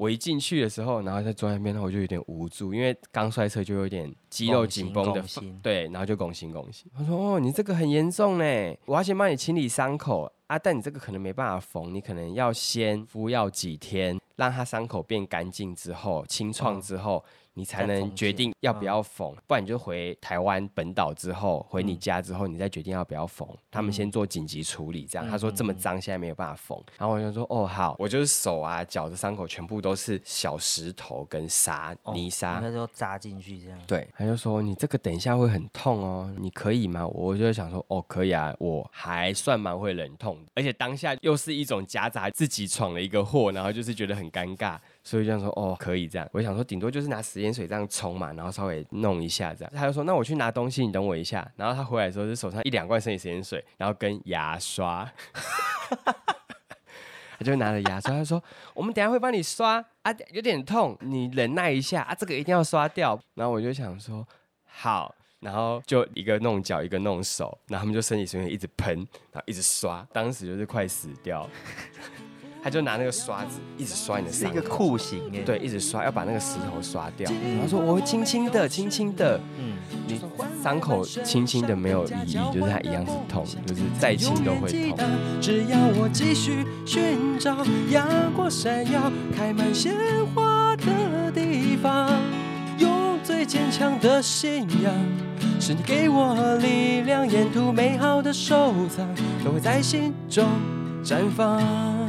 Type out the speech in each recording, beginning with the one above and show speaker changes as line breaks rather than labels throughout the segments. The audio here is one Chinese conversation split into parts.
我一进去的时候，然后在坐在那边，我就有点无助，因为刚摔车就有点肌肉紧绷的对，然后就拱心拱心。他说：“哦，你这个很严重呢，我要先帮你清理伤口啊，但你这个可能没办法缝，你可能要先敷药几天，让它伤口变干净之后，清创之后。你才能决定要不要缝，不然你就回台湾本岛之后，回你家之后，你再决定要不要缝。他们先做紧急处理，这样。他说这么脏，现在没有办法缝。然后我就说哦好，我就是手啊脚的伤口全部都是小石头跟沙
哦
泥沙，
那就扎进去这样。
对，他就说你这个等一下会很痛哦，你可以吗？我就想说哦，可以啊，我还算蛮会忍痛的，而且当下又是一种夹杂自己闯了一个祸，然后就是觉得很尴尬，所以就想说哦，可以这样。我想说顶多就是拿食盐水这样冲嘛，然后稍微弄一下这样。他就说那我去拿东西，你等我一下。然后他回来的时候是手上一两罐生理食盐水，然后跟牙刷。他就拿着牙刷，他说：“我们等下会帮你刷啊，有点痛，你忍耐一下啊，这个一定要刷掉。”然后我就想说：“好。”然后就一个弄脚，一个弄手，然后他们就生理水源一直喷，然后一直刷，当时就是快死掉。他就拿那个刷子一直刷你的
是一个，酷刑哎。
对，一直刷，要把那个石头刷掉。然后说：“我会轻轻的，轻轻的。”
嗯，
你伤口轻轻的没有意义，就是它一样是痛，就是再轻都会痛。
只要我继续寻找阳光闪耀、开满鲜花的地方，用最坚强的信仰，是你给我力量，沿途美好的收藏都会在心中绽放。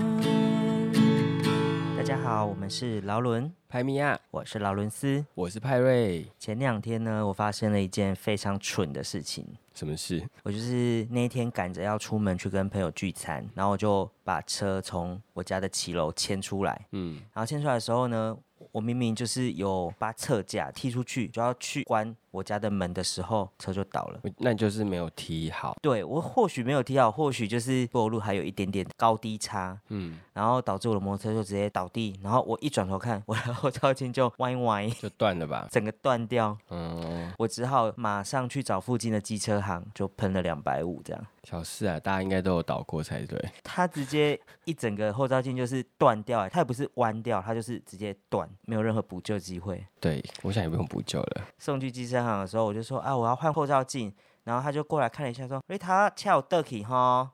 好，我们是劳伦，
派米亚，
我是劳伦斯。
我是派瑞，
前两天呢，我发生了一件非常蠢的事情。
什么事？
我就是那一天赶着要出门去跟朋友聚餐，然后我就把车从我家的骑楼牵出来。
嗯，
然后牵出来的时候呢，我明明就是有把侧架踢出去，就要去关我家的门的时候，车就倒了。
我那就是没有踢好。
对我或许没有踢好，或许就是柏油路还有一点点高低差，
嗯，
然后导致我的摩托车就直接倒地，然后我一转头看，我的后照镜就歪歪，
就断了吧。
整个断掉，
嗯，
我只好马上去找附近的机车行，就喷了两百五这样。
小事啊，大家应该都有倒过才对。
它直接一整个后照镜就是断掉，它也不是弯掉，它就是直接断，没有任何补救机会。
对，我想也不用补救了。
送去机车行的时候，我就说啊，我要换后照镜，然后他就过来看了一下，说，瑞塔恰有得起哈，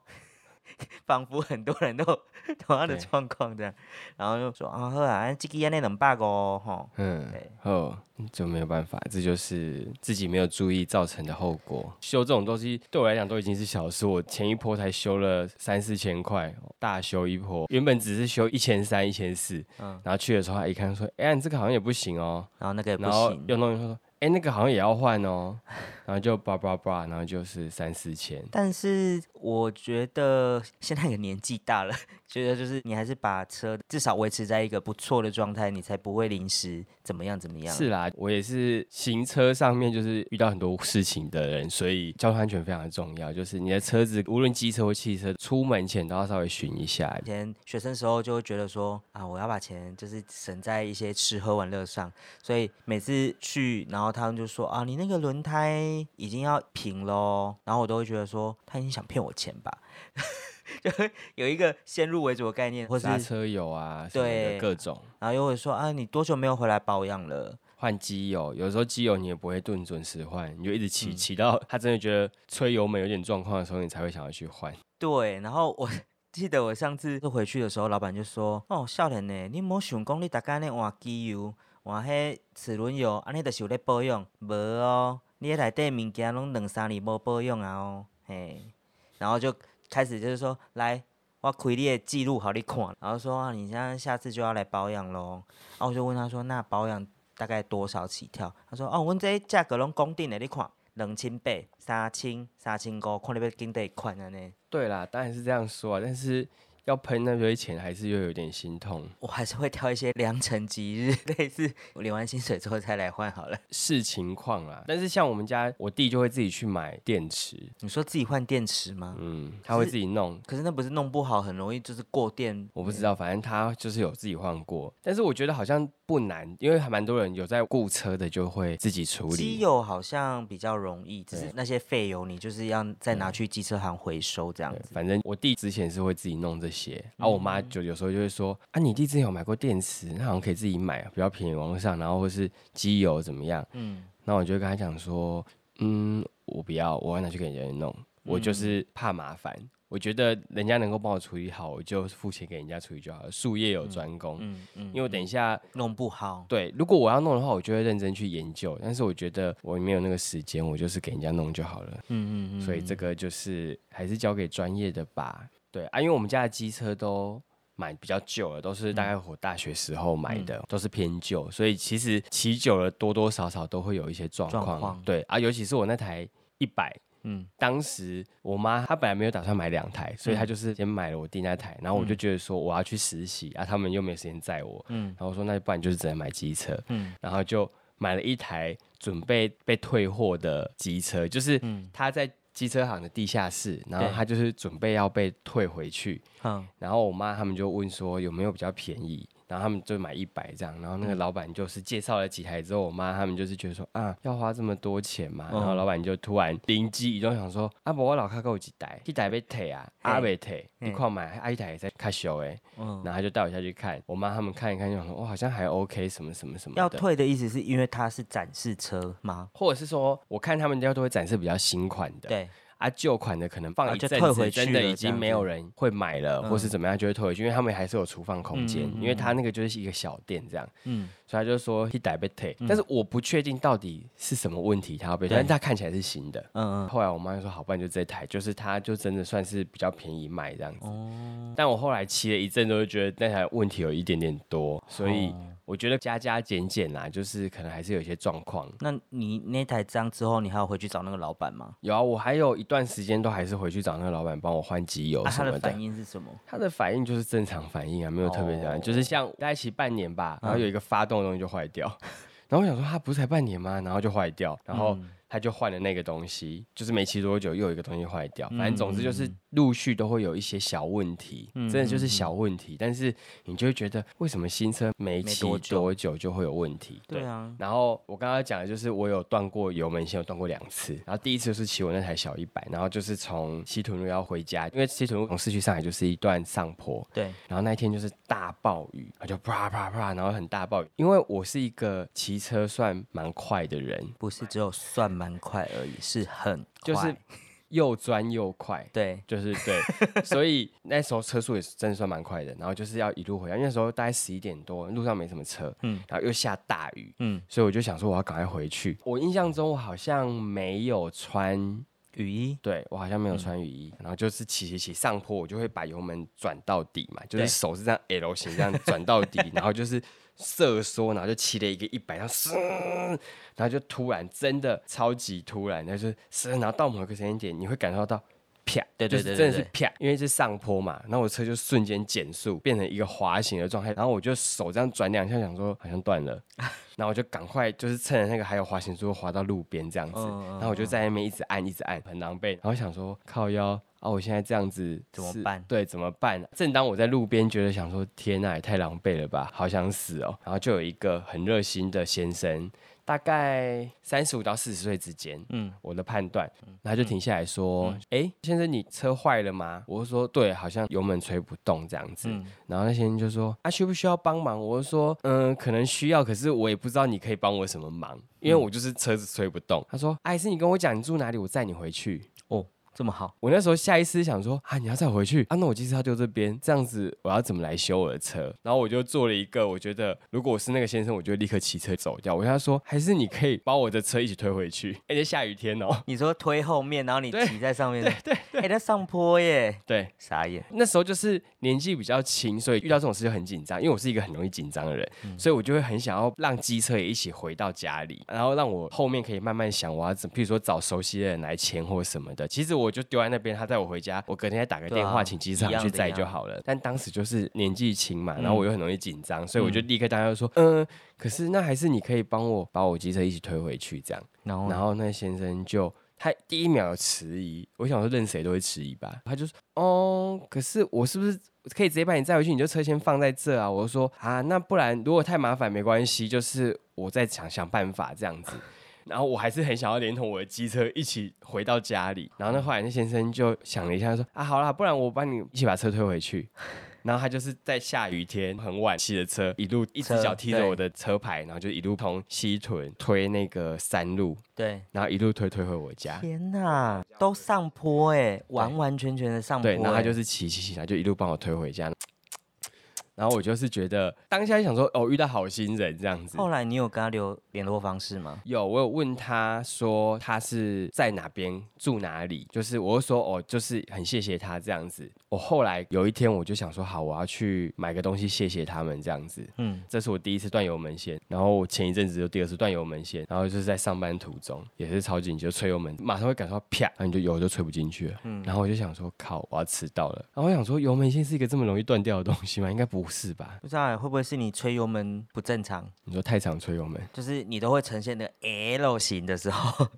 仿佛很多人都 同样的状况这样，然后就说啊，好啊，这个安那两百个哦，吼，
嗯
对，
哦，就没有办法，这就是自己没有注意造成的后果。修这种东西对我来讲都已经是小事，我前一波才修了三四千块，大修一波，原本只是修一千三、一千四，
嗯。
然后去的时候他一看说，哎、你这个好像也不行哦，
然后那个也不
然后
行，
又弄一弄说，哎、那个好像也要换哦，然后就叭叭叭，然后就是三四千。
但是我觉得现在也年纪大了，觉得就是你还是把车至少维持在一个不错的状态，你才不会临时怎么样怎么样。
是啦，我也是行车上面就是遇到很多事情的人，所以交通安全非常的重要。就是你的车子，无论机车或汽车，出门前都要稍微巡一下
以。前学生时候就会觉得说啊，我要把钱就是省在一些吃喝玩乐上，所以每次去，然后他们就说啊，你那个轮胎已经要平喽，然后我都会觉得说他已经想骗我钱吧，就会有一个先入为主的概念，或是
刹车油啊，
对
各种
然后又会说啊，你多久没有回来保养了？
换机油，有时候机油你也不会顿准时换，你就一直骑
嗯
骑到他真的觉得吹油门有点状况的时候，你才会想要去换。
对，然后我记得我上次回去的时候，老板就说：“哦，少年呢，你莫想讲你大概呢换机油、换迄齿轮油，安尼就是有咧保养，无哦，你迄内底物件拢两三年无保养啊哦，嘿。”然后就开始就是说，来，我开你的记录好你看，然后说啊，你现在下次就要来保养咯。然后我就问他说，那保养大概多少起跳？他说，哦，阮这价格拢公定的，你看。两千八、三千、三千五，看你要经得款安尼。
对啦，当然是这样说啊，但是要喷那堆钱，还是又有点心痛。
我还是会挑一些良辰吉日，类似我领完薪水之后再来换好了。
视情况啦，但是像我们家，我弟就会自己去买电池，
你说自己换电池吗？
嗯，他会自己弄。
可是那不是弄不好，很容易就是过电。
我不知道，反正他就是有自己换过，但是我觉得好像不难，因为还蛮多人有在雇车的，就会自己处理
机
理。
油好像比较容易，只是那些废油你就是要再拿去机车行回收这样子。
反正我弟之前是会自己弄这些。然后我妈就有时候就会说啊，你弟之前有买过电池，那好像可以自己买，比较便宜，网络上，然后或是机油怎么样？
嗯，
那我就跟他讲说，嗯，我不要，我要拿去给人家弄，我就是怕麻烦。我觉得人家能够帮我处理好，我就付钱给人家处理就好了。术业有专攻，
嗯嗯，
因为我等一下
弄不好，
对，如果我要弄的话，我就会认真去研究。但是我觉得我没有那个时间，我就是给人家弄就好了。
嗯嗯嗯，
所以这个就是还是交给专业的吧。对啊，因为我们家的机车都买比较旧了，都是大概我大学时候买的，都是偏旧，所以其实骑久了多多少少都会有一些。状况对啊，尤其是我那台一百。
嗯。
当时我妈她本来没有打算买两台，所以她就是先买了我弟那台，然后我就觉得说我要去实习啊，他们又没有时间载我，
嗯。
然后我说那不然就是只能买机车，
嗯。
然后就买了一台准备被退货的机车，就是
嗯。
他在机车行的地下室，然后
对
他就是准备要被退回去，
嗯。
然后我妈他们就问说有没有比较便宜，然后他们就买一百这样，然后那个
嗯。
老板就是介绍了几台之后，我妈他们就是觉得说啊要花这么多钱嘛，
嗯
然后老板就突然灵机一动想说啊不我老卡给我几台，一台被退啊，
嘿。
阿被退，
嘿。
你快买，啊一台也在卡修哎，
嗯，
然后他就带我下去看，我妈他们看一看就想说哇好像还 OK 什么什么什么，
要退的意思是因为它是展示车吗？
或者是说我看他们家都会展示比较新款的，
对，
啊，旧款的可能放
啊
一阵子，
就退回去
真的已经没有人会买了，或是
嗯。
怎么样就会退回去，因为他们还是有储放空间，因为他那个就是一个小店这样，
嗯。
所以他就说一台被退，但是我不确定到底是什么问题他要被退，但是他看起来是新的。
嗯嗯，
后来我妈就说好，不然就这台，就是它就真的算是比较便宜卖这样子。
哦，
但我后来骑了一阵，都觉得那台问题有一点点多，所以
哦
我觉得加加减减啦，就是可能还是有一些状况。
那你那台脏之后，你还要回去找那个老板吗？
有啊，我还有一段时间都还是回去找那个老板帮我换机油
啊，
什么的。
他的反应是什么？
他的反应就是正常反应啊，没有特别反应，
哦
就是像在一起半年吧，然后
嗯
有一个发动的东西就坏掉，然后我想说他不是才半年吗？然后就坏掉，然后
嗯
他就换了那个东西，就是没骑多久又有一个东西坏掉，反正总之就是
嗯
陆续都会有一些小问题，
嗯
真的就是小问题，但是你就会觉得为什么新车没
没
骑
多久
就会有问题？
对啊，
然后我刚刚讲的就是我有断过油门线，有断过两次。然后第一次是骑我那台小一百，然后就是从西屯路要回家，因为西屯路从市区上海就是一段上坡，
对，
然后那一天就是大暴雨，然后就啪啪啪，然后很大暴雨。因为我是一个骑车算蛮快的人，
不是只有算蛮快而已，是很
就是
快。
又钻又快。
对，
就是对，所以那时候车速也是真的算蛮快的，然后就是要一路回家，因为那时候大概十一点多，路上没什么车，
嗯。
然后又下大雨，
嗯，
所以我就想说我要赶快回去。我印象中我好像没有穿，
雨衣，
对我好像没有穿雨衣，然后就是骑骑骑上坡，我就会把油门转到底嘛，就是手是这样 L 型这样转到底，然后就是瑟缩，然后就骑了一个一百，然后嘶，然后就突然真的超级突然，就是嘶，然后到某一个时间点，你会感受到。啪，
对对
就是真的
对对
是啪，因为是上坡嘛，然后我车就瞬间减速，变成一个滑行的状态，然后我就手这样转两下，想说好像断了，然后我就赶快就是趁着那个还有滑行速度滑到路边这样子，然后我就在那边一直按一直按，很狼狈，然后想说靠腰啊，我现在这样子
怎么办
对，怎么办？正当我在路边觉得想说天呐，也太狼狈了吧，好想死哦，然后就有一个很热心的先生，大概三十五到四十岁之间，
嗯
我的判断，然后他就停下来说：“哎、先生，你车坏了吗？”我就说：“对，好像油门吹不动这样子。
嗯
然后那先生就说：“啊，需不需要帮忙？”我就说：“嗯，可能需要，可是我也不知道你可以帮我什么忙，因为我就是车子吹不动。”他说：“哎是你跟我讲你住哪里，我载你回去。”
哦，这么好，
我那时候下意识想说啊，你要再回去？啊，那我机车要丢这边，这样子我要怎么来修我的车？然后我就做了一个，我觉得如果我是那个先生，我就立刻骑车走掉。我跟他说，还是你可以把我的车一起推回去，而且下雨天哦。
你说推后面，然后你
对。
骑在上面，对对对，哎，在上坡耶，
对，
傻眼，
那时候就是年纪比较轻，所以遇到这种事就很紧张，因为我是一个很容易紧张的人，所以我就会很想要让机车也一起回到家里，然后让我后面可以慢慢想我要怎，譬如说找熟悉的人来牵或什么的。其实我就丢在那边，他载我回家，我隔天再打个电话
啊
请机车
一样
行去载就好了。但当时就是年纪轻嘛，
嗯
然后我又很容易紧张，所以我就立刻当下就说，嗯、可是那还是你可以帮我把我机车一起推回去这样。
然后
然后那先生就他第一秒迟疑，我想说任谁都会迟疑吧，他就说哦，可是我是不是可以直接把你载回去？你就车先放在这啊？我就说啊，那不然如果太麻烦没关系，就是我再想想办法这样子。然后我还是很想要连同我的机车一起回到家里。然后那后来那先生就想了一下，说啊，好啦，不然我帮你一起把车推回去。然后他就是在下雨天很晚骑着车，一路一只
车
脚踢着我的车牌，然后就一路从西屯推那个山路，
对，
然后一路推推回我家。
天哪，都上坡哎，完完全全的上坡
对，
欸。
然后他就是骑骑骑，然后就一路帮我推回家。然后我就是觉得当下想说，哦，遇到好心人这样子。
后来你有跟他留联络方式吗？
有，我有问他说他是在哪边住哪里，就是我就说哦，就是很谢谢他这样子。我后来有一天我就想说，好，我要去买个东西谢谢他们这样子。
嗯，
这是我第一次断油门线，然后我前一阵子就第二次断油门线，然后就是在上班途中也是超紧急，就吹油门，马上会感受到啪，然后你就油就吹不进去了。
嗯
然后我就想说，靠，我要迟到了。然后我想说，油门线是一个这么容易断掉的东西吗？应该不是吧？
不知道欸会不会是你吹油门不正常，
你说太常吹油门，
就是你都会呈现的 L 型的时候，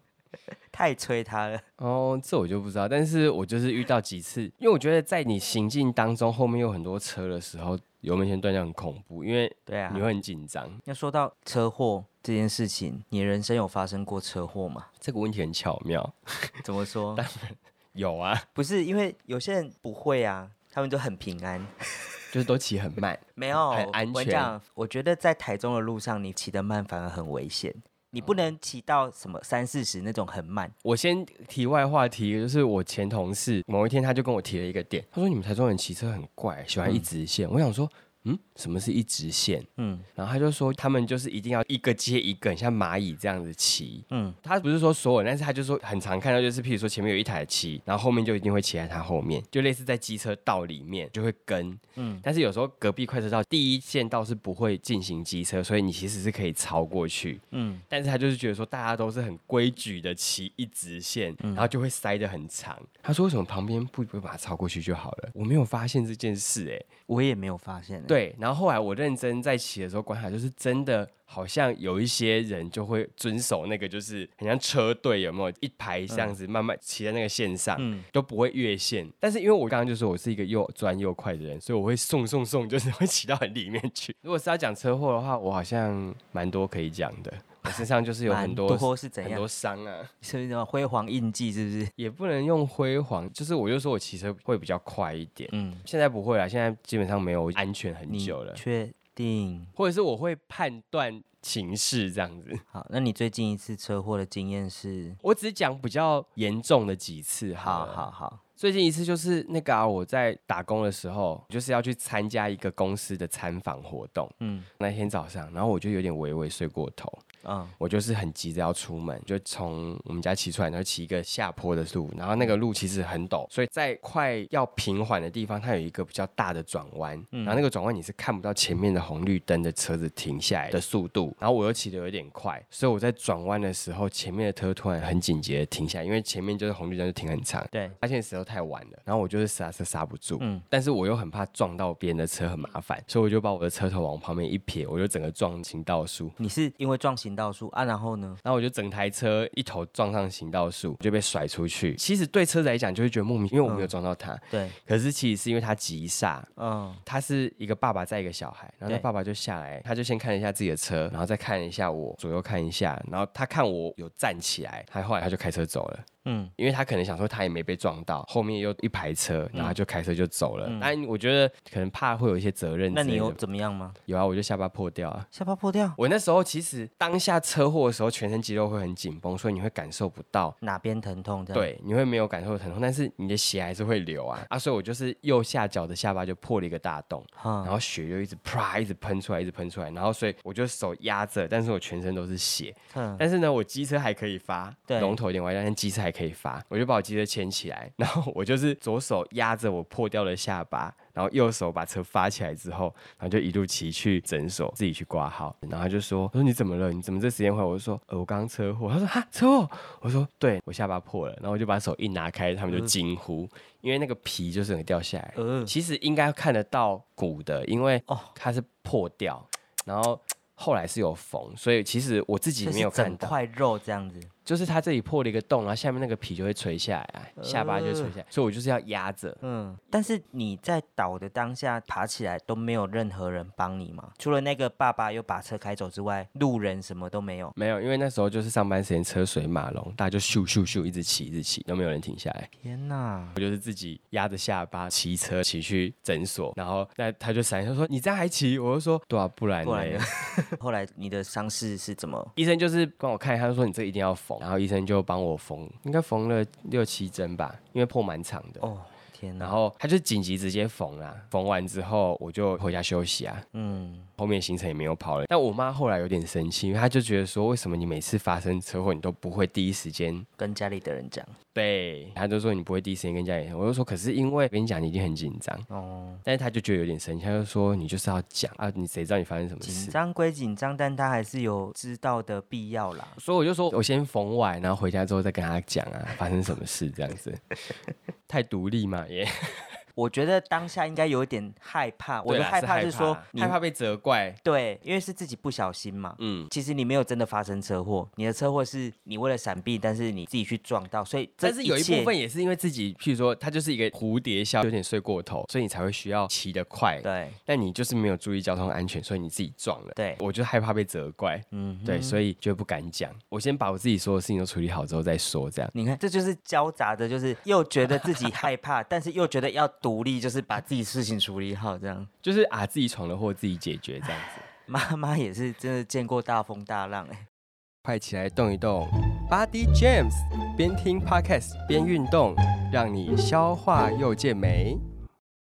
太催他了。
哦，这我就不知道，但是我就是遇到几次，因为我觉得在你行进当中，后面有很多车的时候，油门先断掉很恐怖，因为
对啊
你，会很紧张。
要说到车祸这件事情，你人生有发生过车祸吗？
这个问题很巧妙，
怎么说？
有啊，
不是因为有些人不会啊，他们都很平安。
就是都骑很慢。
没有，
很安全
我觉得在台中的路上，你骑得慢反而很危险。你不能骑到什么三四十那种很慢。
我先题外话题，就是我前同事某一天他就跟我提了一个点，他说你们台中人骑车很怪，喜欢一直线。我想说，嗯，什么是一直线？
嗯
然后他就说他们就是一定要一个接一个，像蚂蚁这样子骑。
嗯，
他不是说所有人，但是他就说很常看到，就是譬如说前面有一台骑，然后后面就一定会骑在他后面，就类似在机车道里面就会跟。
嗯
但是有时候隔壁快车道第一线道是不会进行机车，所以你其实是可以超过去。
嗯，
但是他就是觉得说大家都是很规矩的骑一直线，然后就会塞得很长。他说为什么旁边不不把它超过去就好了？我没有发现这件事、哎，
我也没有发现欸。
对。然后后来我认真在骑的时候观察，就是真的好像有一些人就会遵守那个，就是很像车队有没有一排这样子慢慢骑在那个线上，
嗯
都不会越线。但是因为我刚刚就说我是一个又专又快的人，所以我会送送送，就是会骑到很里面去。如果是要讲车祸的话，我好像蛮多可以讲的。我身上就是有很多
多是怎样
很多？伤啊，
是不是什么辉煌印记？是不是？
也不能用辉煌，就是我就说我骑车会比较快一点。
嗯，
现在不会了，现在基本上没有安全很久了，
确定？
或者是我会判断情势这样子。
好，那你最近一次车祸的经验是？
我只讲比较严重的几次好
好。好好，
最近一次就是那个、啊、我在打工的时候，就是要去参加一个公司的参访活动。
嗯
那天早上，然后我就有点微微睡过头，
嗯。
我就是很急着要出门，就从我们家骑出来，然后骑一个下坡的路，然后那个路其实很陡，所以在快要平缓的地方，它有一个比较大的转弯，然后那个转弯你是看不到前面的红绿灯的车子停下来的速度，然后我又骑得有点快，所以我在转弯的时候，前面的车突然很紧急的停下来，因为前面就是红绿灯就停很长，
对，
发现时候太晚了，然后我就是刹车刹不住，
嗯。
但是我又很怕撞到别人的车很麻烦，所以我就把我的车头往旁边一撇，我就整个撞行道树，
你是因为撞行道树啊？然后呢？
然后我就整台车一头撞上行道树，就被甩出去。其实对车子来讲就会觉得莫名，因为我没有撞到他，
对，
可是其实是因为他急刹。
嗯
他是一个爸爸载一个小孩，然后他爸爸就下来，他就先看了一下自己的车，然后再看一下我，左右看一下，然后他看我有站起来，他后来他就开车走了。
嗯
因为他可能想说他也没被撞到，后面又一排车，然后他就开车就走了。
嗯
但我觉得可能怕会有一些责任之类的。
那你有怎么样吗？
有啊？我就下巴破掉啊。
下巴破掉？
我那时候其实当下车祸的时候，全身肌肉会很紧绷，所以你会感受不到。
哪边疼痛？这样。，
对，你会没有感受疼痛，但是你的血还是会流啊啊！所以我就是右下角的下巴就破了一个大洞，
嗯
然后血就一直啪一直喷出来，一直喷出来，然后所以我就手压着，但是我全身都是血。
嗯
但是呢，我机车还可以发，
对
龙头有点歪，但机车还可以发，我就把我机车牵起来，然后我就是左手压着我破掉的下巴，然后右手把车发起来之后，然后就一路骑去诊所自己去挂号，然后他就说，我说你怎么了？你怎么这时间回来？我就说，呃，我刚刚车祸。他说哈车祸？我说对，我下巴破了，然后我就把手一拿开，他们就惊呼，因为那个皮就是整个掉下来，
呃，
其实应该看得到骨的，因为
哦
它是破掉，然后后来是有缝，所以其实我自己没有看到。
整块肉这样子。
就是它这里破了一个洞，然后下面那个皮就会垂下来啊，下巴就会垂下来，所以我就是要压着。
嗯，但是你在倒的当下爬起来都没有任何人帮你吗？除了那个爸爸又把车开走之外，路人什么都没有。
没有，因为那时候就是上班时间，车水马龙，大家就咻咻咻一直骑，一直骑，都没有人停下来。
天哪！
我就是自己压着下巴骑车骑去诊所，然后那他就闪，他说你这样还骑？我就说对啊，不然呢
不然？后来你的伤势是怎么？
医生就是帮我看，他就说你这一定要缝，然后医生就帮我缝，应该缝了六七针吧，因为破蛮长的。
天！
然后他就紧急直接缝啦，缝完之后我就回家休息啊，
嗯，
后面行程也没有跑了。但我妈后来有点生气，因为她就觉得说，为什么你每次发生车祸你都不会第一时间
跟家里的人讲。
对，她就说你不会第一时间跟家里人，我就说可是因为跟你讲你已经很紧张，
哦，
但是她就觉得有点生气，她就说你就是要讲啊，你谁知道你发生什么事
紧
事？
张归紧张，但她还是有知道的必要啦。
所以我就说我先缝完，然后回家之后再跟她讲啊，发生什么事这样子，太独立嘛也。
我觉得当下应该有一点害怕，我的害怕是说你
害怕被责怪，
对，因为是自己不小心嘛。
嗯。
其实你没有真的发生车祸，你的车祸是你为了闪避，但是你自己去撞到，所以这
但是有一部分也是因为自己，譬如说，它就是一个蝴蝶效，有点睡过头，所以你才会需要骑得快。
对，
但你就是没有注意交通安全，所以你自己撞了。
对
我就害怕被责怪，
嗯，
对，所以就不敢讲。我先把我自己所有事情都处理好之后再说，这样。
你看，这就是交杂的，就是又觉得自己害怕，但是又觉得要独立，就是把自己事情处理好，这样。
就是啊，自己闯了祸自己解决这样子。
妈妈也是真的见过大风大浪哎、
快起来动一动，Body James，边听 Podcast 边运动，让你消化又健美。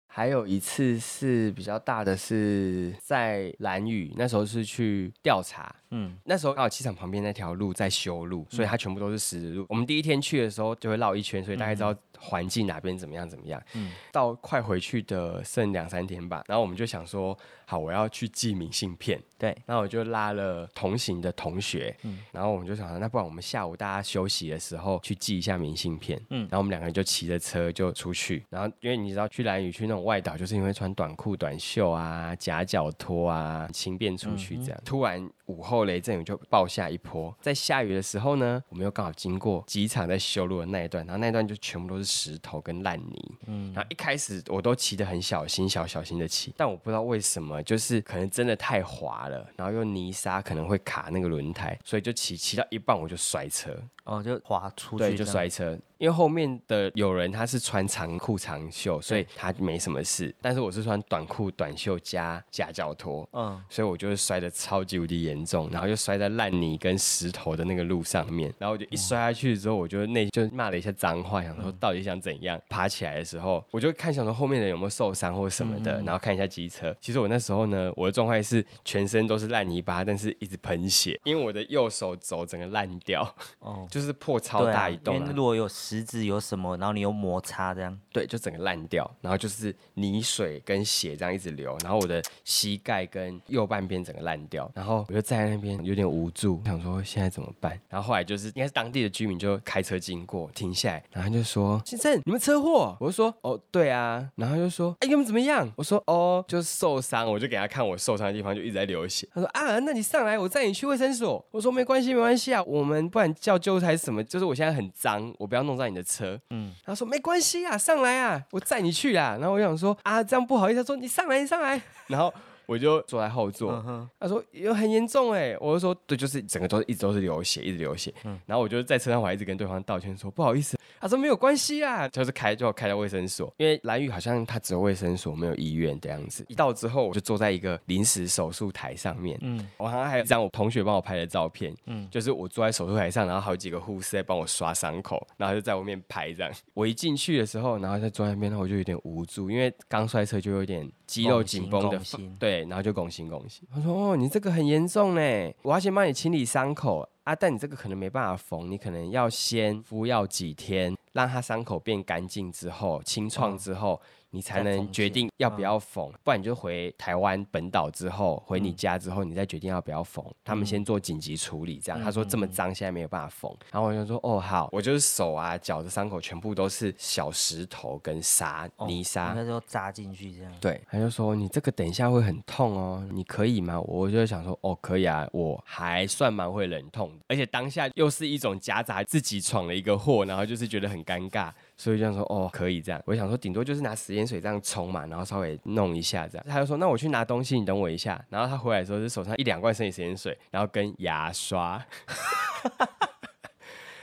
还有一次是比较大的，是在蓝屿，那时候是去调查，
嗯，
那时候刚好机场旁边那条路在修路，所以它全部都是石子路。我们第一天去的时候就会绕一圈，所以大概知道环境哪边怎么样怎么样。
嗯
到快回去的剩两三天吧，然后我们就想说，好，我要去寄明信片。
对，
然后我就拉了同行的同学，
嗯
然后我们就想说，那不然我们下午大家休息的时候去寄一下明信片。
嗯
然后我们两个人就骑着车就出去，然后因为你知道去兰屿去那种外岛，就是因为穿短裤、短袖啊、夹脚拖啊，轻便出去这样。突然午后雷阵雨就暴下一波，在下雨的时候呢，我们又刚好经过机场在修路的那一段，然后那一段就全部都是石头跟烂泥。
嗯
然后一开始我都骑得很小心，小小心的骑，但我不知道为什么，就是可能真的太滑了，然后又泥沙可能会卡那个轮胎，所以就骑骑到一半我就摔车，
哦，就滑出去，
对，就。摔车。因为后面的有人他是穿长裤长袖，所以他没什么事，但是我是穿短裤短袖加夹脚拖。
嗯，
所以我就是摔的超级无敌严重，然后就摔在烂泥跟石头的那个路上面，然后我就一摔下去之后，我就内就骂了一下脏话，想说到底想怎样。爬起来的时候，我就看想说后面的人有没有受伤或什么的，然后看一下机车。其实我那时候呢，我的状态是全身都是烂泥巴，但是一直喷血，因为我的右手肘整个烂掉，
哦，
就是破超大一洞、
因为如果有石子有什么，然后你有摩擦这样，
对，就整个烂掉，然后就是泥水跟血这样一直流，然后我的膝盖跟右半边整个烂掉，然后我就站在那边有点无助，想说现在怎么办？然后后来就是应该是当地的居民就开车经过，停下来，然后他就说：“先生，你们车祸？”我就说：“哦，对啊。”然后就说：“哎，你们怎么样？”我说：“哦，就是受伤。”我就给他看我受伤的地方，就一直在流血。他说：“啊，那你上来，我载你去卫生所。”我说：“没关系，没关系啊，我们不然叫救护车什么？就是我现在很脏，我不要弄脏你的车。”
嗯，
他说没关系啊，上来啊，我载你去啊。然后我想说啊，这样不好意思。他说你上来，你上来。然后我就坐在后座。
嗯，
他说有很严重哎，我就说对，就是整个都一直都是流血，一直流血。然后我就在车上，我还一直跟对方道歉说不好意思。他说没有关系啊，就是开就开到卫生所，因为蓝屿好像他只有卫生所，没有医院这样子。一到之后，我就坐在一个临时手术台上面，
嗯
我好像还有一张我同学帮我拍的照片，
嗯
就是我坐在手术台上，然后好几个护士在帮我刷伤口，然后就在我面拍这样。我一进去的时候，然后在坐在那边，然后我就有点无助，因为刚摔车就有点肌肉紧绷的
拱心拱心，
然后就恭喜恭喜。他说：“哦，你这个很严重呢，我要先帮你清理伤口啊，但你这个可能没办法缝，你可能要先敷药几天，让它伤口变干净之后，清创之后。你才能决定要不要缝，不然你就回台湾本岛之后，回你家之后，你再决定要不要缝。他们先做紧急处理，这样。他说这么脏，现在没有办法缝。然后我就说哦好，我就是手啊脚的伤口全部都是小石头跟沙泥沙。
那时候扎进去这样。
对，他就说你这个等一下会很痛哦，你可以吗？我就想说哦，可以啊，我还算蛮会忍痛的，而且当下又是一种夹杂自己闯了一个祸，然后就是觉得很尴尬，所以就想说哦，可以这样。我想说顶多就是拿食盐水这样冲嘛，然后稍微弄一下这样。他就说那我去拿东西，你等我一下。然后他回来的时候是手上一两罐生理食盐水，然后跟牙刷。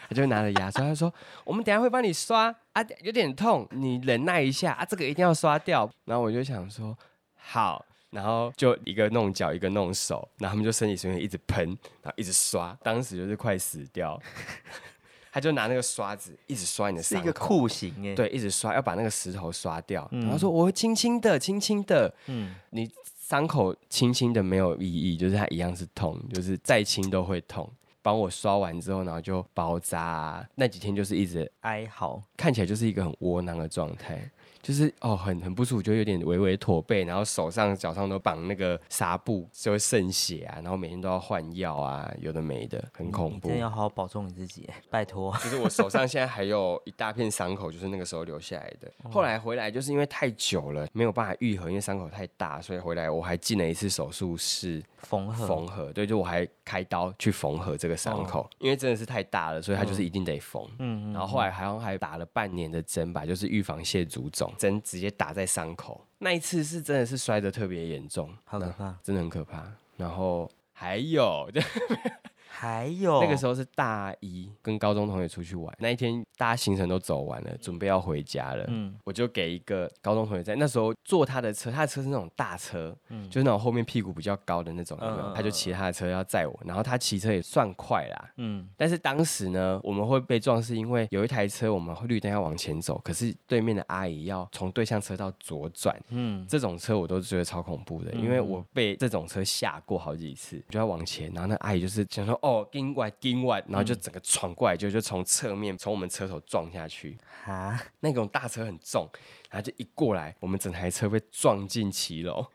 他就拿了牙刷，他说：“我们等下会帮你刷啊，有点痛，你忍耐一下啊，这个一定要刷掉。”然后我就想说：“好。”然后就一个弄脚，一个弄手，然后他们就生理水源一直喷，然后一直刷，当时就是快死掉。他就拿那个刷子一直刷你的
是一个酷刑哎。，
对，一直刷，要把那个石头刷掉。然后说：“我会轻轻的，轻轻的。”
嗯，
你伤口轻轻的没有意义，就是它一样是痛，就是再轻都会痛。帮我刷完之后，然后就包扎啊、那几天就是一直
哀嚎。
看起来就是一个很窝囊的状态，就是哦很很不舒服，就有点微微驼背，然后手上脚上都绑那个纱布，就会渗血啊，然后每天都要换药啊，有的没的，很恐怖
真。的要好好保重你自己，拜托。
就是我手上现在还有一大片伤口，就是那个时候留下来的。后来回来就是因为太久了，没有办法愈合，因为伤口太大，所以回来我还进了一次手术室
缝合，
缝合。对，就我还开刀去缝合这个伤口，因为真的是太大了，所以它就是一定得缝。
嗯
然后后来好像还打了半年的针吧，就是预防蟹足肿，针直接打在伤口。那一次是真的是摔得特别严重，那
好可怕。
真的很可怕。然后还有，
还有
那个时候是大一，跟高中同学出去玩，那一天大家行程都走完了，准备要回家了。
嗯
我就给一个高中同学在那时候坐他的车，他的车是那种大车，
嗯
就是那种后面屁股比较高的那种，他就骑他的车要载我，然后他骑车也算快啦。
嗯
但是当时呢，我们会被撞，是因为有一台车我们绿灯要往前走，可是对面的阿姨要从对向车道左转，
嗯，
这种车我都觉得超恐怖的，因为我被这种车吓过好几次，就要往前，然后那阿姨就是想说哦，今晚今晚，然后就整个闯过来，就就从侧面从我们车头撞下去，
啊，
那种大车很重，然后就一过来，我们整台车被撞进骑楼。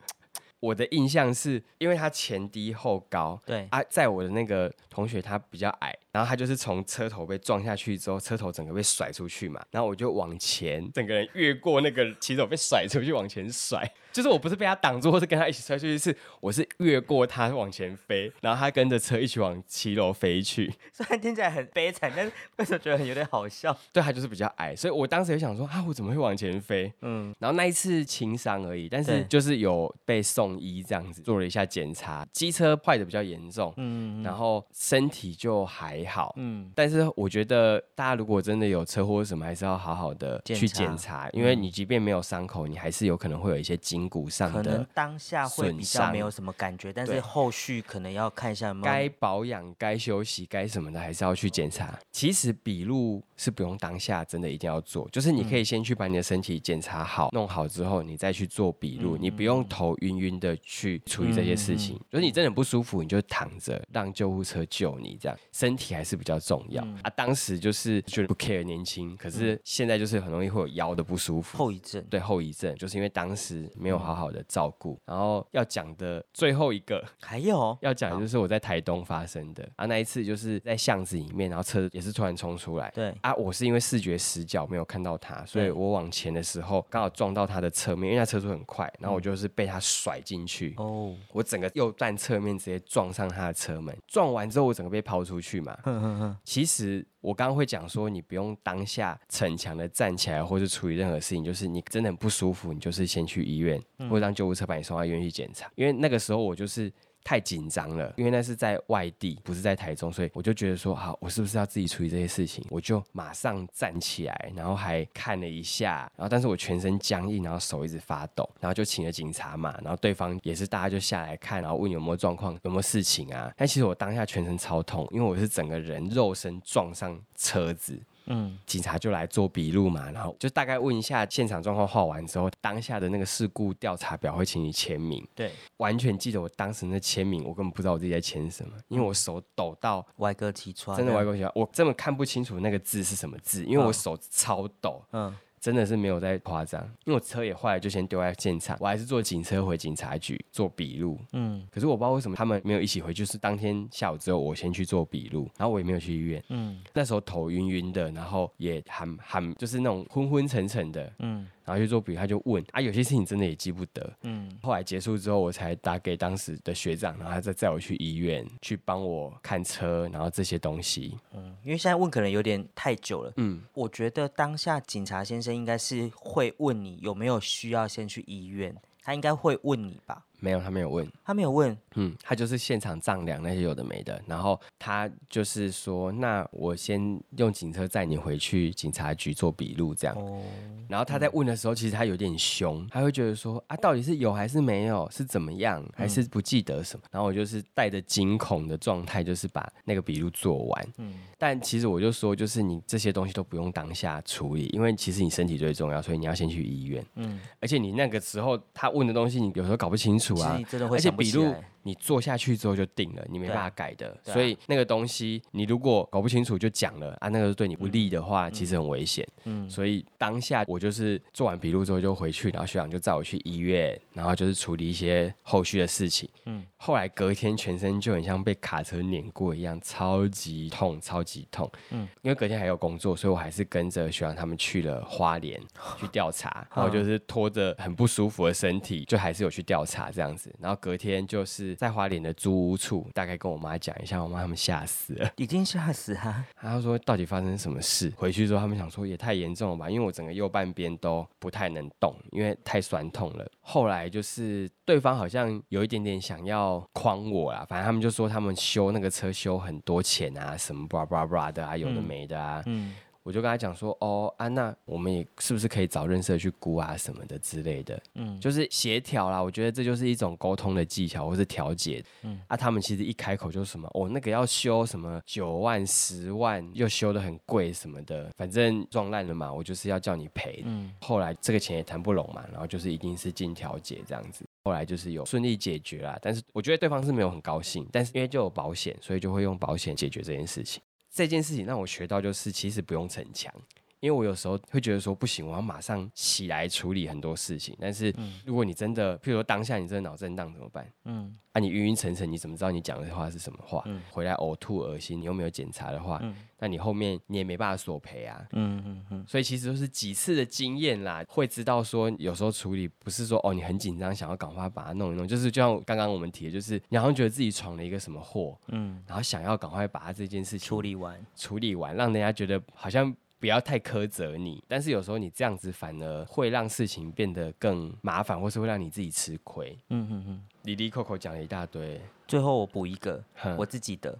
我的印象是因为他前低后高，
对，
啊，在我的那个同学他比较矮，然后他就是从车头被撞下去之后，车头整个被甩出去嘛，然后我就往前，整个人越过那个骑手被甩出去往前甩，就是我不是被他挡住，或是跟他一起摔出去，是我是越过他往前飞，然后他跟着车一起往骑楼飞去，
虽然听起来很悲惨，但是为什么觉得很有点好笑？
对他就是比较矮，所以我当时也想说啊，我怎么会往前飞？
嗯，
然后那一次轻伤而已，但是就是有被送医这样子，做了一下检查，机车坏的比较严重，
嗯。
然后身体就还好，
嗯，
但是我觉得大家如果真的有车祸什么，还是要好好的去
检查。
检查，因为你即便没有伤口，你还是有可能会有一些筋骨上
可能
的
当下会比较没有什么感觉，但是后续可能要看一下有没有
该保养、该休息、该什么的，还是要去检查。其实笔录是不用当下真的一定要做，就是你可以先去把你的身体检查好、弄好之后，你再去做笔录，你不用头晕晕的去处理这些事情。就是你真的不舒服，你就躺着让救护车救你，这样。身体还是比较重要、啊。当时就是觉得不 care 年轻，可是现在就是很容易会有腰的不舒服。
后遗症。
对后遗症，就是因为当时没有好好的照顾。然后要讲的最后一个，
还有
要讲的就是我在台东发生的啊，那一次就是在巷子里面，然后车也是突然冲出来。
对，
啊，我是因为视觉死角没有看到他，所以我往前的时候刚好撞到他的侧面，因为他车速很快，然后我就是被他甩进去。
哦，
我整个右半侧面直接撞上他的车门，撞完之后我整个被抛出去嘛。
哼哼哼，
其实我刚刚会讲说，你不用当下逞强的站起来，或是处理任何事情，就是你真的很不舒服，你就是先去医院，或者让救护车把你送到医院去检查。因为那个时候我就是。太紧张了，因为那是在外地，不是在台中，所以我就觉得说，好，我是不是要自己处理这些事情？我就马上站起来，然后还看了一下，然后但是我全身僵硬，然后手一直发抖，然后就请了警察嘛，然后对方也是大家就下来看，然后问有没有状况，有没有事情啊？但其实我当下全身超痛，因为我是整个人肉身撞上车子，
嗯，
警察就来做笔录嘛，然后就大概问一下现场状况，画完之后，当下的那个事故调查表会请你签名。
对，
完全记得我当时那签名，我根本不知道我自己在签什么，因为我手抖到
歪哥齐穿，
真的歪哥起床，我根本看不清楚那个字是什么字，因为我手超抖。
嗯，
真的是没有在夸张，因为我车也坏了，就先丢在现场，我还是坐警车回警察局做笔录。
嗯
可是我不知道为什么他们没有一起回，就是当天下午之后我先去做笔录，然后我也没有去医院。
嗯
那时候头晕晕的，然后也喊喊就是那种昏昏沉沉的，
嗯
然后去做笔录，他就问啊，有些事情真的也记不得。
嗯
后来结束之后，我才打给当时的学长，然后他再载我去医院去帮我看车，然后这些东西。
嗯，因为现在问可能有点太久了。
嗯，
我觉得当下警察先生应该是会问你有没有需要先去医院，他应该会问你吧？
没有，他没有问。
他没有问，
嗯，他就是现场丈量那些有的没的，然后他就是说，那我先用警车载你回去警察局做笔录这样。
哦，
然后他在问的时候，其实他有点凶，他会觉得说啊，到底是有还是没有，是怎么样，还是不记得什么？然后我就是带着惊恐的状态，就是把那个笔录做完。
嗯
但其实我就说，就是你这些东西都不用当下处理，因为其实你身体最重要，所以你要先去医院。
嗯，
而且你那个时候他问的东西，你有时候搞不清楚啊而且笔录。你做下去之后就定了，你没办法改的。
啊
所以那个东西，你如果搞不清楚就讲了啊，那个对你不利的话，其实很危险。
嗯
所以当下我就是做完笔录之后就回去，然后学长就载我去医院，然后就是处理一些后续的事情。
嗯
嗯，后来隔天全身就很像被卡车碾过一样，超级痛，超级痛。
嗯
嗯，因为隔天还有工作，所以我还是跟着学长他们去了花莲去调查，然后就是拖着很不舒服的身体，就还是有去调查这样子。然后隔天就是在花莲的租屋处，大概跟我妈讲一下，我妈他们吓死了。
已经吓死他。
然后说到底发生什么事？回去之后他们想说也太严重了吧，因为我整个右半边都不太能动，因为太酸痛了。后来就是对方好像有一点点想要诓我啦，反正他们就说他们修那个车修很多钱啊，什么 blah blah blah 的啊，有的没的啊。
嗯
我就跟他讲说，哦，安、娜，我们也是不是可以找认识的去估啊什么的之类的，
嗯
就是协调啦。我觉得这就是一种沟通的技巧或是调解。
嗯
啊，他们其实一开口就什么，哦，那个要修什么九万、十万，又修的很贵什么的，反正撞烂了嘛，我就是要叫你赔。
嗯
后来这个钱也谈不拢嘛，然后就是一定是进调解这样子。后来就是有顺利解决啦，但是我觉得对方是没有很高兴，但是因为就有保险，所以就会用保险解决这件事情。这件事情让我学到就是，其实不用逞强。因为我有时候会觉得说不行，我要马上起来处理很多事情。但是如果你真的，譬如说当下你真的脑震荡怎么办？
嗯
啊，你晕晕沉沉，你怎么知道你讲的话是什么话？
嗯
回来呕吐、恶心，你又没有检查的话，
嗯
那你后面你也没办法索赔啊。
嗯嗯嗯
所以其实都是几次的经验啦，会知道说有时候处理不是说哦你很紧张，想要赶快把它弄一弄，就是就像刚刚我们提的，就是你好像觉得自己闯了一个什么祸，
嗯，
然后想要赶快把它这件事情
处理完。
处理完，让人家觉得好像不要太苛责你。但是有时候你这样子反而会让事情变得更麻烦，或是会让你自己吃亏。
嗯嗯嗯。
里里扣扣讲了一大堆，
最后我补一个，
哼
我自己的，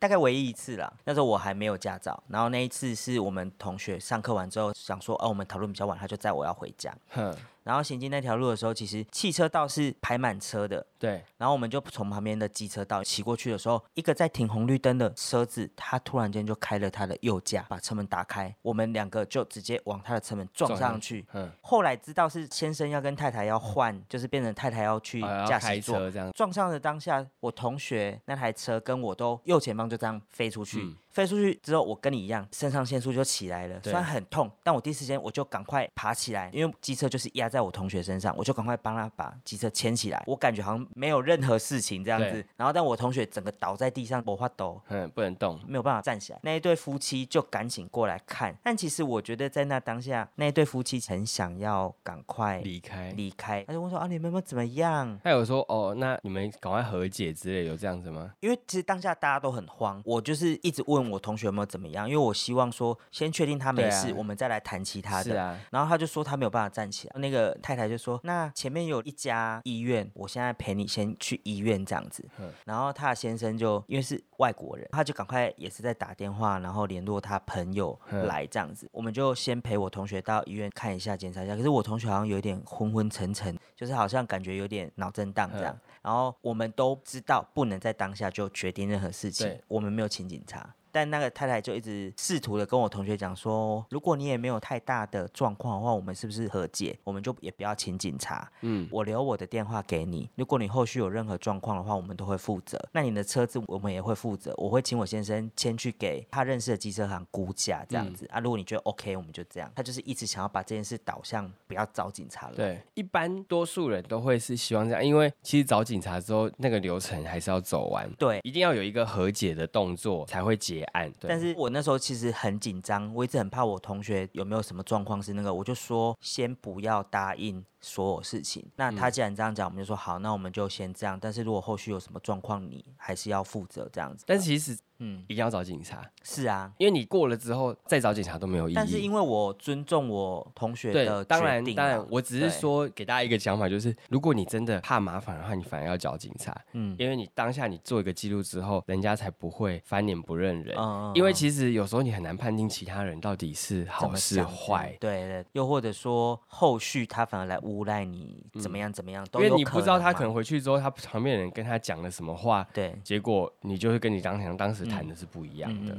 大概唯一一次啦。那时候我还没有驾照，然后那一次是我们同学上课完之后想说，哦，我们讨论比较晚，他就载我要回家。
哼，
然后行进那条路的时候，其实汽车道是排满车的，
对，
然后我们就从旁边的机车道骑过去的时候，一个在停红绿灯的车子，他突然间就开了他的右驾，把车门打开，我们两个就直接往他的车门撞上去。
嗯，
后来知道是先生要跟太太要换，就是变成太太要去驾驶座。
这样，
撞上的当下，我同学那台车跟我都右前方就这样飞出去，
嗯
飞出去之后，我跟你一样，肾上腺素就起来了，虽然很痛，但我第一时间我就赶快爬起来，因为机车就是压在我同学身上，我就赶快帮他把机车牵起来，我感觉好像没有任何事情这样子，然后但我同学整个倒在地上，我发抖。
嗯，不能动，
没有办法站起来，那一对夫妻就赶紧过来看，但其实我觉得在那当下，那一对夫妻很想要赶快
离开。
离开，他就问说啊，你们有没有怎么样？
他有说哦，那你们赶快和解之类，有这样子吗？
因为其实当下大家都很慌，我就是一直问我同学有没有怎么样，因为我希望说先确定他没事，我们再来谈其他的。
是啊，
然后他就说他没有办法站起来，那个太太就说那前面有一家医院，我现在陪你先去医院这样子
嗯。
然后他的先生就因为是外国人，他就赶快也是在打电话，然后联络他朋友
嗯
来这样子。我们就先陪我同学到医院看一下检查一下，可是我同学好像有点昏昏沉沉，就是好像感觉有点脑震荡这样
嗯。
然后我们都知道不能在当下就决定任何事情，我们没有请警察。但那个太太就一直试图的跟我同学讲说，如果你也没有太大的状况的话，我们是不是和解？我们就也不要请警察，
嗯，
我留我的电话给你。如果你后续有任何状况的话，我们都会负责。那你的车子我们也会负责，我会请我先生先去给他认识的机车行估价，这样子、啊。如果你觉得 OK，我们就这样。他就是一直想要把这件事导向不要找警察了。
对，一般多数人都会是希望这样，因为其实找警察之后，那个流程还是要走完，
对
一定要有一个和解的动作才会结
但是我那时候其实很紧张，我一直很怕我同学有没有什么状况是那个，我就说先不要答应所有事情。那他既然这样讲，我们就说好，那我们就先这样。但是如果后续有什么状况，你还是要负责这样子。
但其实
嗯，
一定要找警察，
是啊。
因为你过了之后再找警察都没有意义。
但是因为我尊重我同学
对
的，
当然
决定
当然
啊，
我只是，说给大家一个讲法，就是如果你真的怕麻烦的话，你反而要找警察，
嗯。
因为你当下你做一个记录之后，人家才不会翻脸不认人。
嗯
因为
嗯
其实有时候你很难判定其他人到底是好是坏，
对对，又或者说后续他反而来诬赖你怎么样怎么样，
因为你不知道他可能回去之后，他旁边的人跟他讲了什么话，
对。
结果你就会跟你当场当时谈的是不一样的。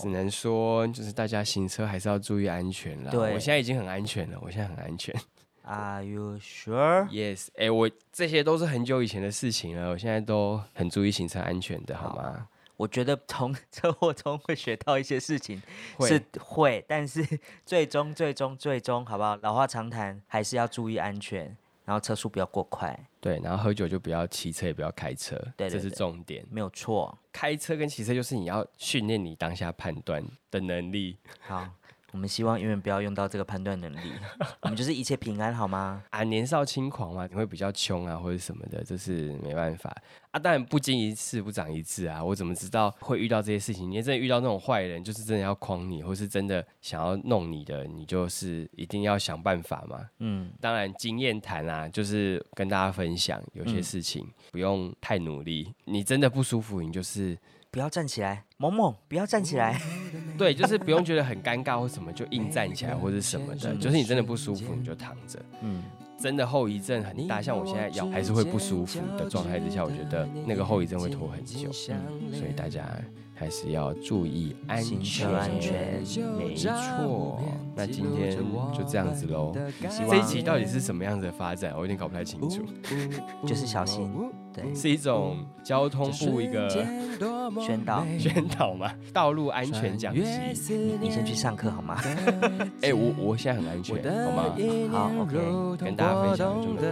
只能说，就是大家行车还是要注意安全啦。
对
我现在已经很安全了，我现在很安全。
，Are you
sure？Yes，哎、我这些都是很久以前的事情了，我现在都很注意行车安全的，好吗？
我觉得从车祸中会学到一些事情，
会
是会，但是 最终最终最终，好不好？老话常谈，还是要注意安全，然后车速不要过快，
对，然后喝酒就不要骑车，也不要开车，这是
对对对
重点。
没有错。
开车跟骑车就是你要训练你当下判断的能力
好，我们希望永远不要用到这个判断能力，我们就是一切平安，好吗？
啊。年少轻狂嘛，你会比较穷啊，或者什么的，这是没办法啊。当然不经一事不长一智啊，我怎么知道会遇到这些事情？你真的遇到那种坏人，就是真的要诓你，或是真的想要弄你的，你就是一定要想办法嘛。
嗯，
当然，经验谈啊，就是跟大家分享，有些
嗯
事情、不用太努力。你真的不舒服，你就是
不要站起来，萌萌，不要站起来。
对，就是不用觉得很尴尬或什么，就硬站起来或者什么的。就是你真的不舒服，你就躺着。
嗯，
真的后遗症很大，像我现在腰还是会不舒服的状态之下，我觉得那个后遗症会拖很久，所以大家还是要注意安全。
安全，
没错。那今天就这样子喽。这一集到底是什么样子的发展，我有点搞不太清楚。
就是小心，对，
是一种交通部一个
宣导。
宣导嘛，道路安全讲习。
你先去上课好吗？
哎、我我现在很安全，好吗？
好，OK，
跟大家分享了这么多，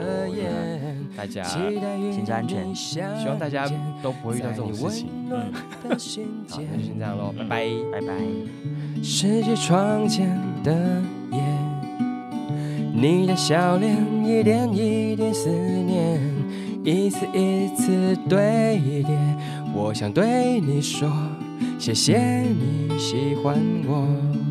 大家
行车安全
希望大家都不会遇到这种事情。
嗯，
好，那就先这样喽，拜拜。
拜拜。
拾起窗前的夜，你的笑脸一点一点思念，一次一次堆叠。我想对你说，谢谢你喜欢我。